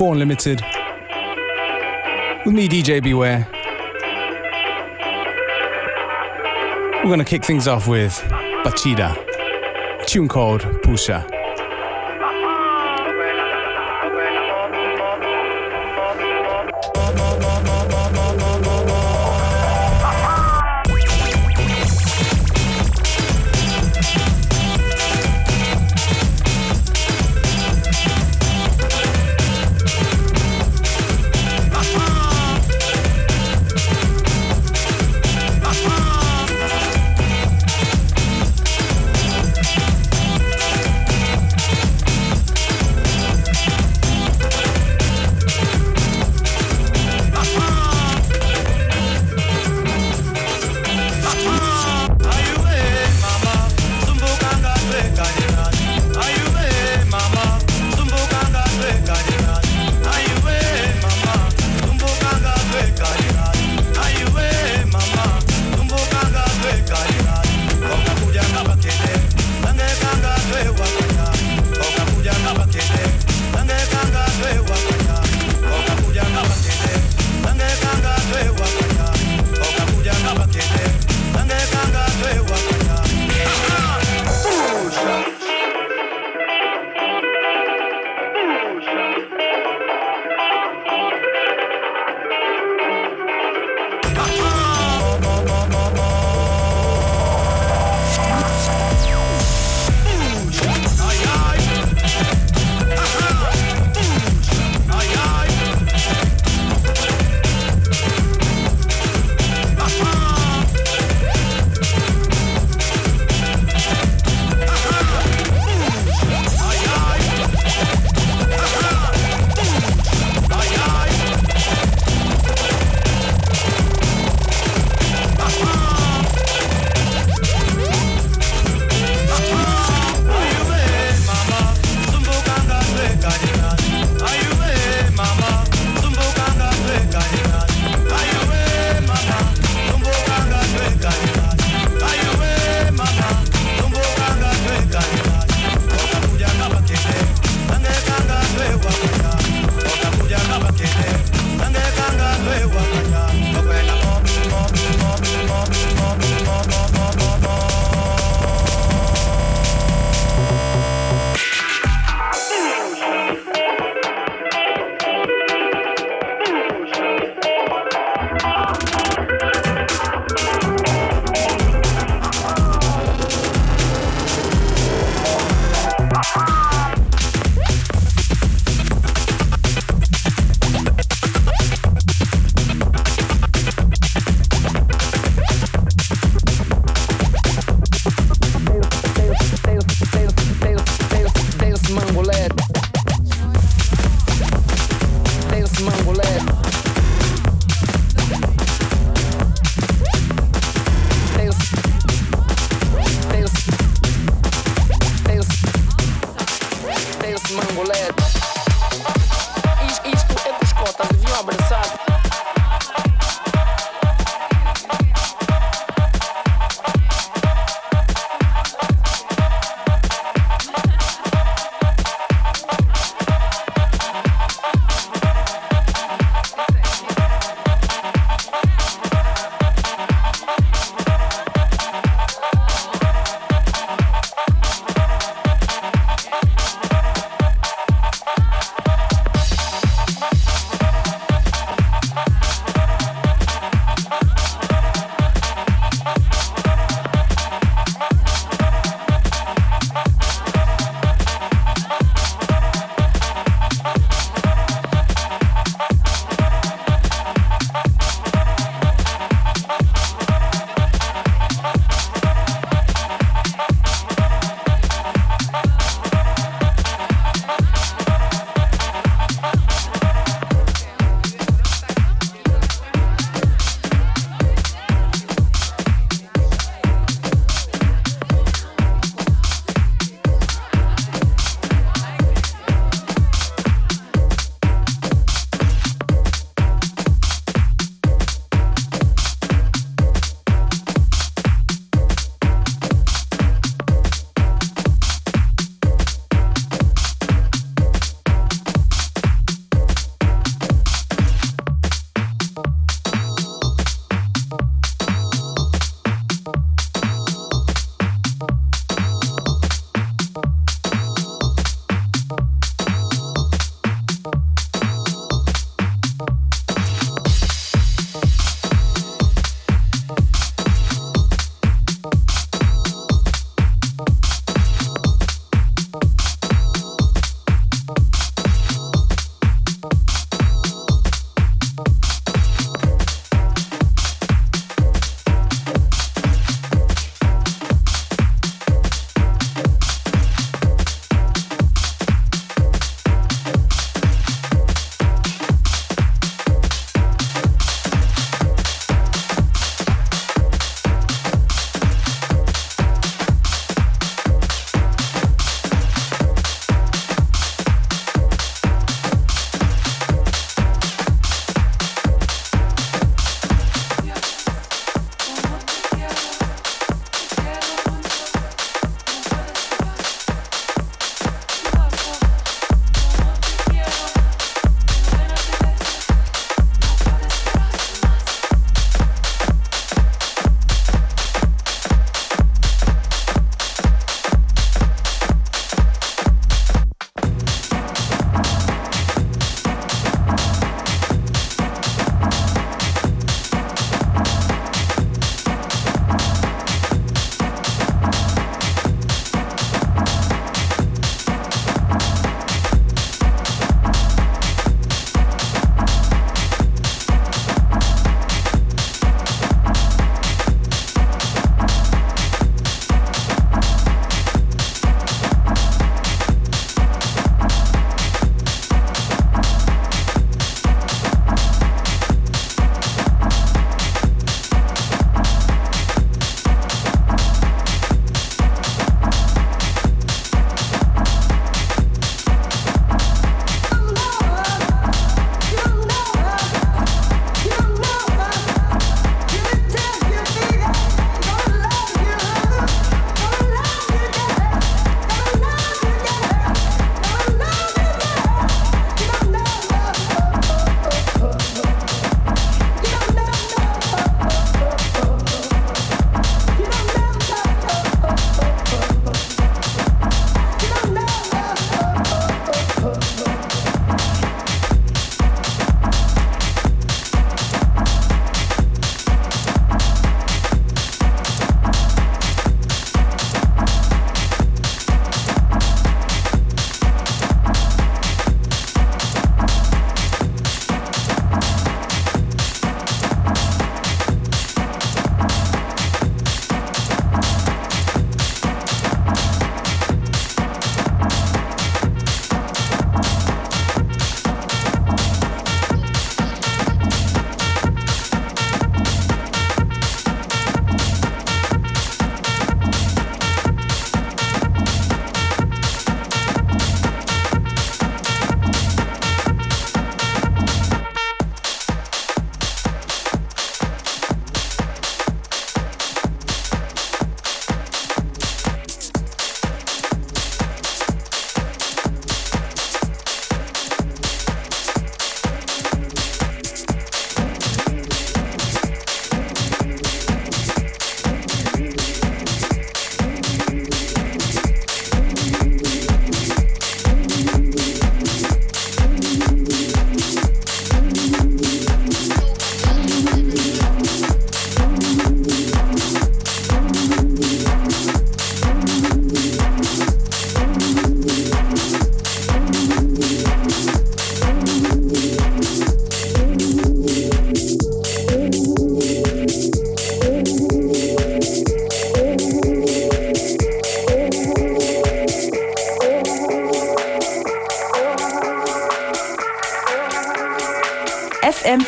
Welcome to FM4 Unlimited with me, DJ Beware. We're gonna kick things off with Bachida, tune called Pusha.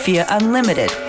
Via Unlimited.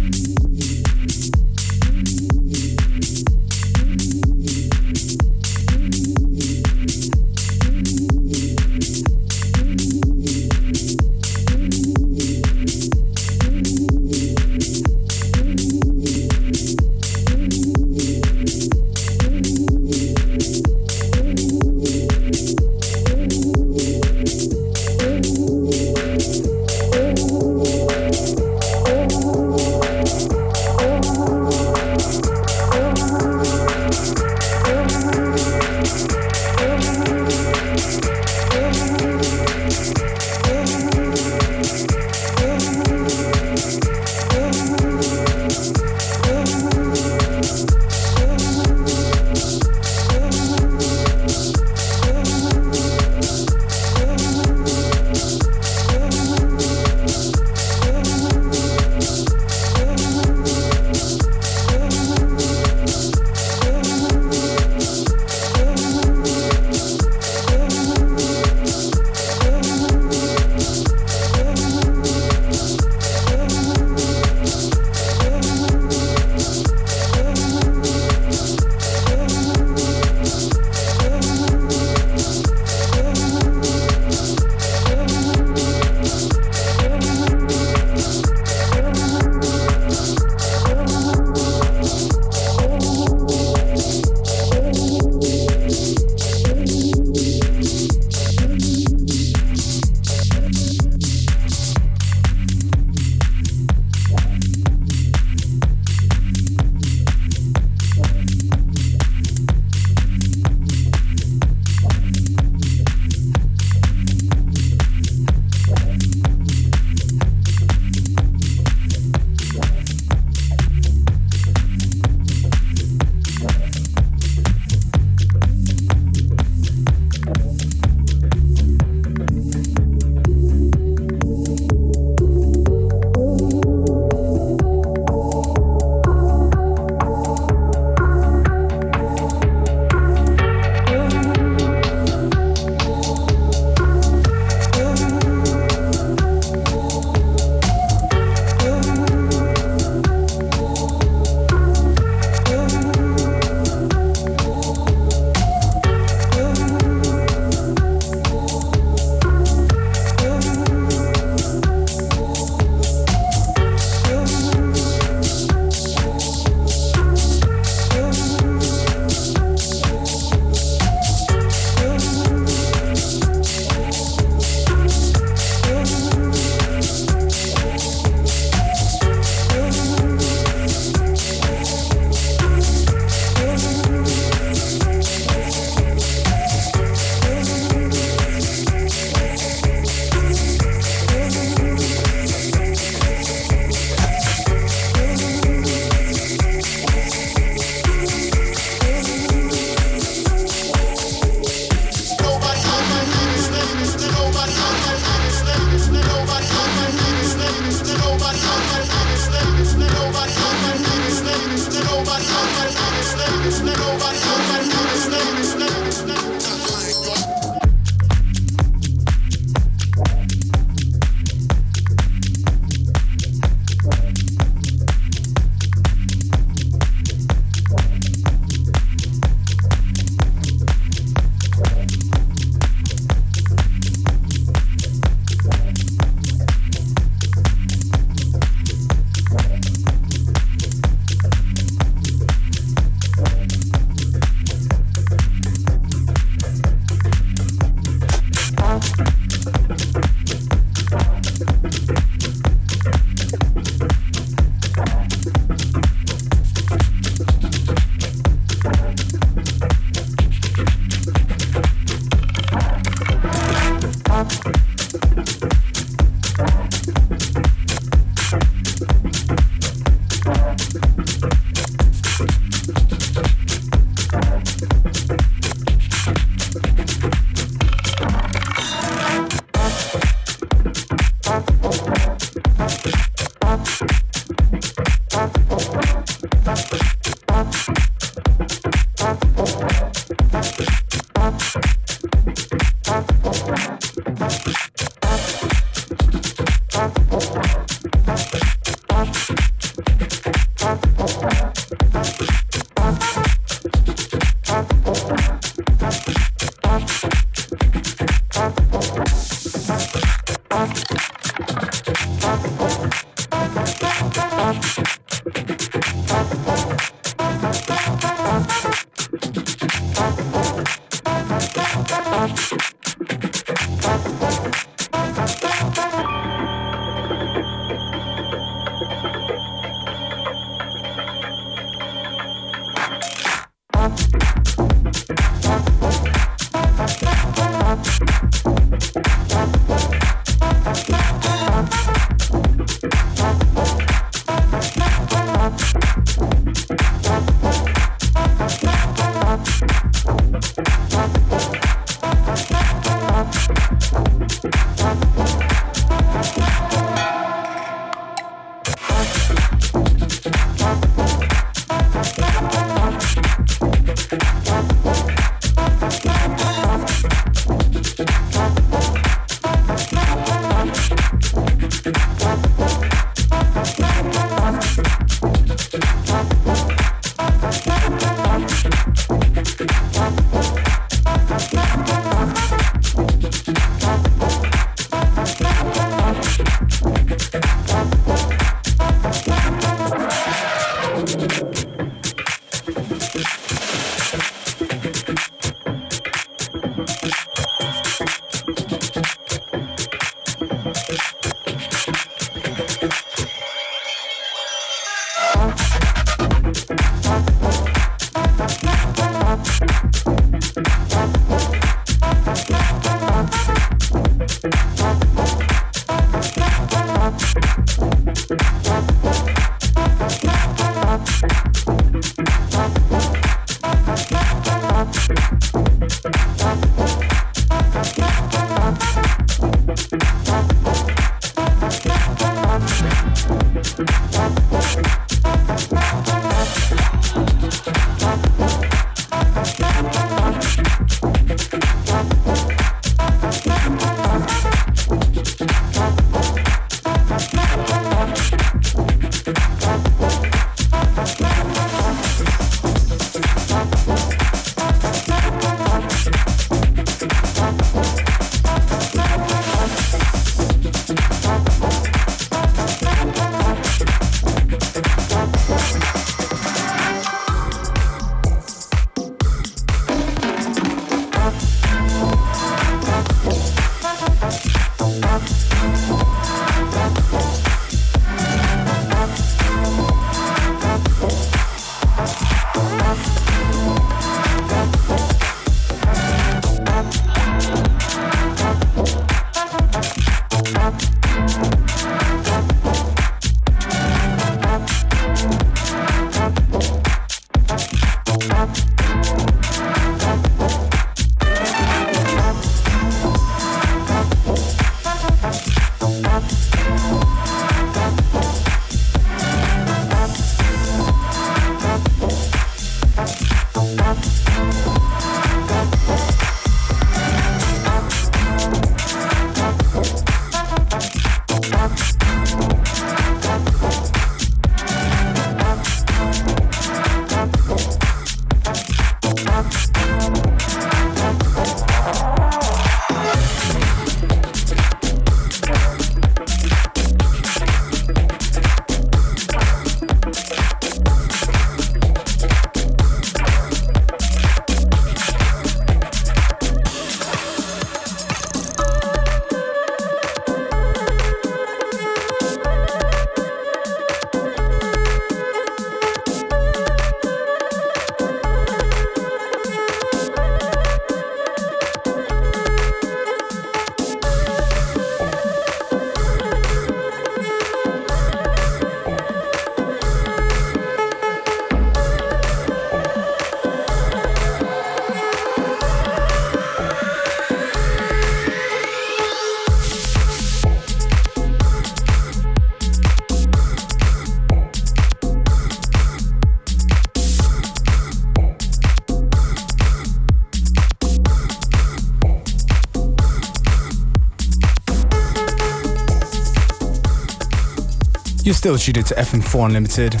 Still tuned to FM4 Unlimited.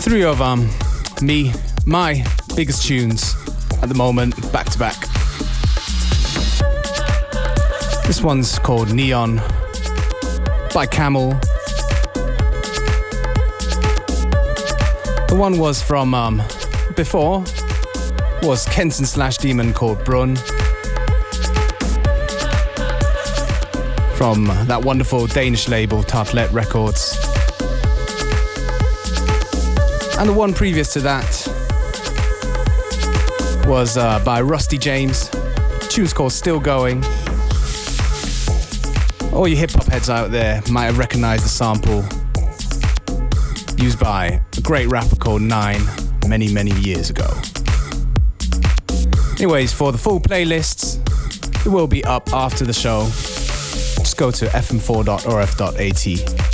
Three of um, me, my biggest tunes at the moment, back to back. This one's called Neon by Camel. The one was from um, before was Kenton slash Demon called Brun. From that wonderful Danish label Tartelet Records. And the one previous to that was uh, by Rusty James. The tune's called Still Going. All you hip hop heads out there might have recognized the sample used by a great rapper called Nine many, many years ago. Anyways, for the full playlists, it will be up after the show. Just go to fm4.orf.at.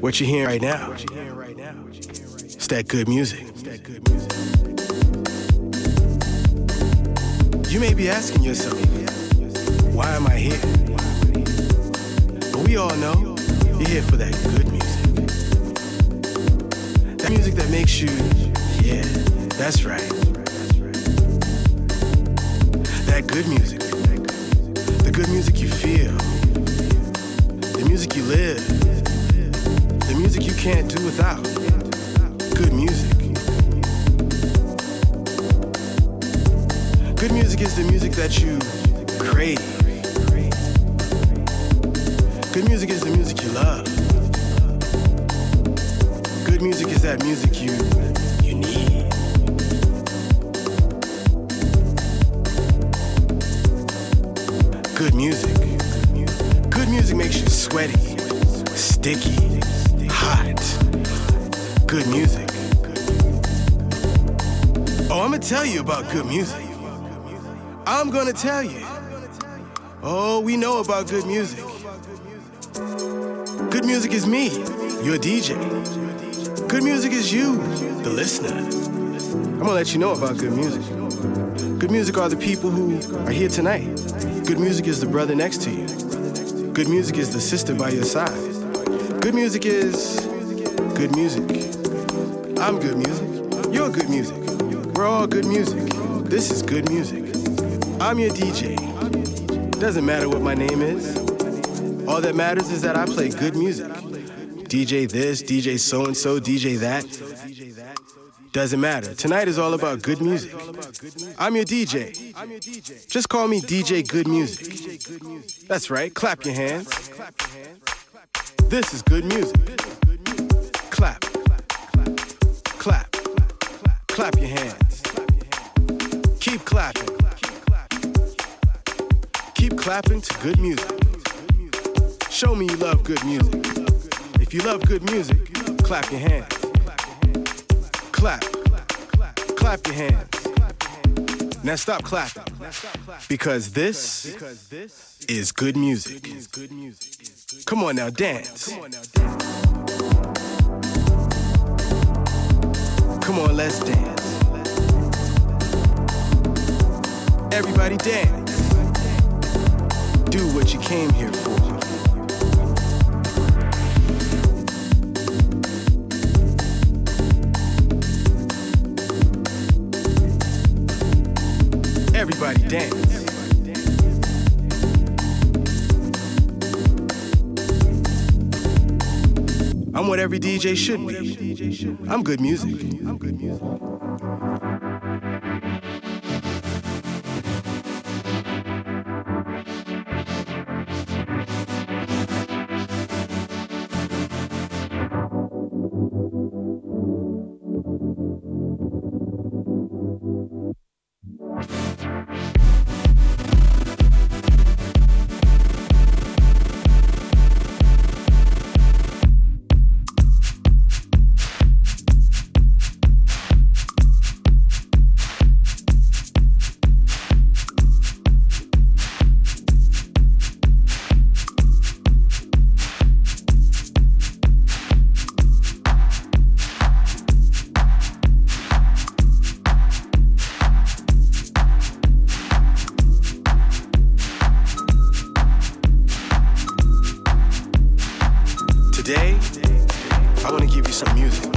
what you're hearing right now. It's that good music. You may be asking yourself, why am I here? But we all know you're here for that good music. That music that makes you, yeah, that's right. That good music. Can't do without. Good music. Good music is the music that you crave. Good music is the music you love. Good music is that music you you need. Good music Good music makes you sweaty, sticky, tell you about good music. I'm gonna tell you. Oh, we know about good music. Good music is me, your DJ. Good music is you, the listener. I'm gonna let you know about good music. Good music are the people who are here tonight. Good music is the brother next to you. Good music is the sister by your side. Good music is good music. I'm good music. We're all good music. This is good music. I'm your DJ. Doesn't matter what my name is. All that matters is that I play good music. DJ this, DJ so and so, DJ that. Doesn't matter. Tonight is all about good music. I'm your DJ. Just call me DJ Good Music. That's right. Clap your hands. This is good music. Clap. Clap. Clap your hands. Keep clapping. Keep clapping to good music. Show me you love good music. If you love good music, clap your hands. Clap. Clap your hands. Now stop clapping. Because this is good music. Come on now, dance. Come on, let's dance. Everybody dance. Do what you came here for. Everybody dance. I'm what every DJ should be. I'm good music. I'm good music. Some music.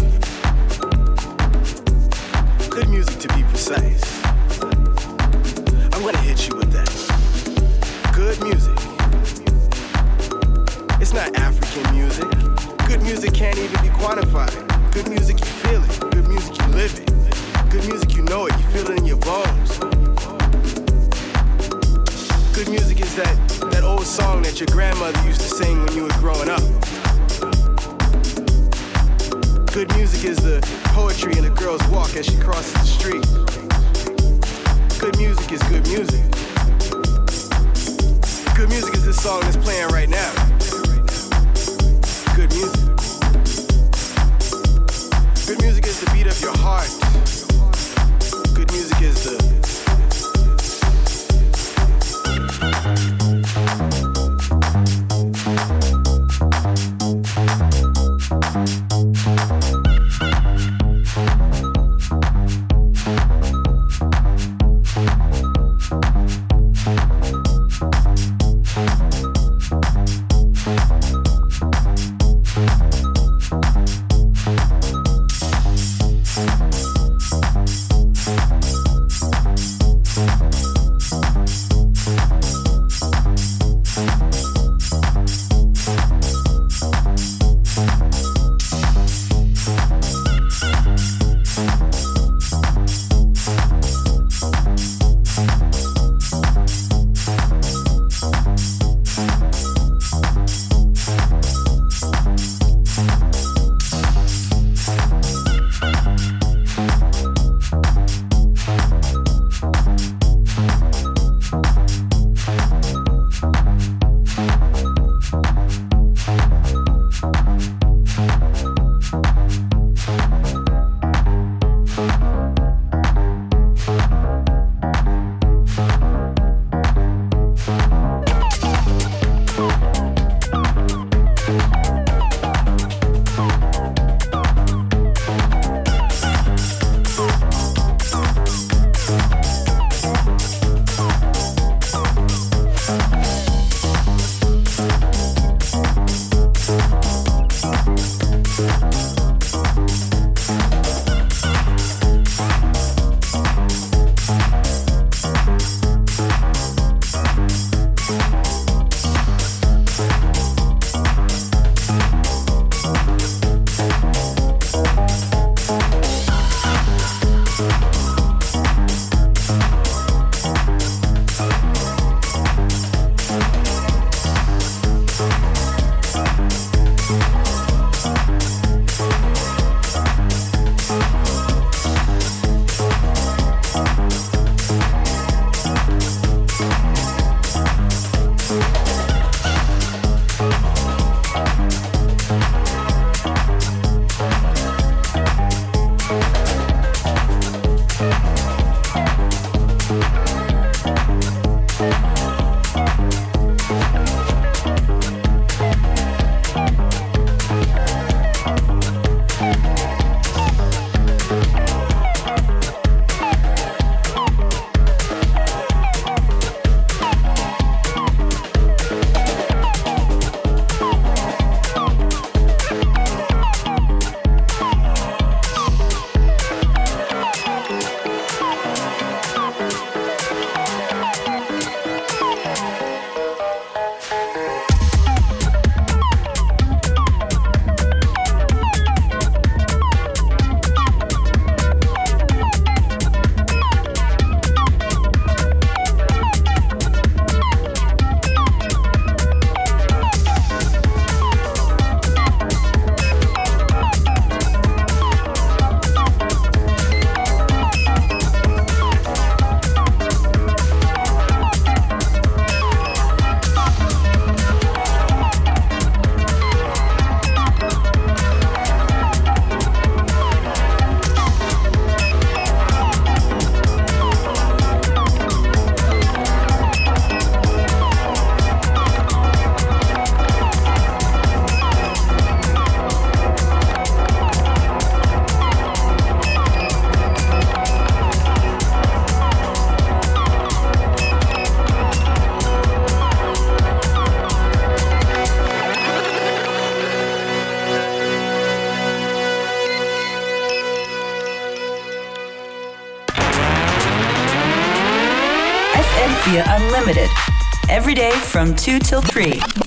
From 2 till 3.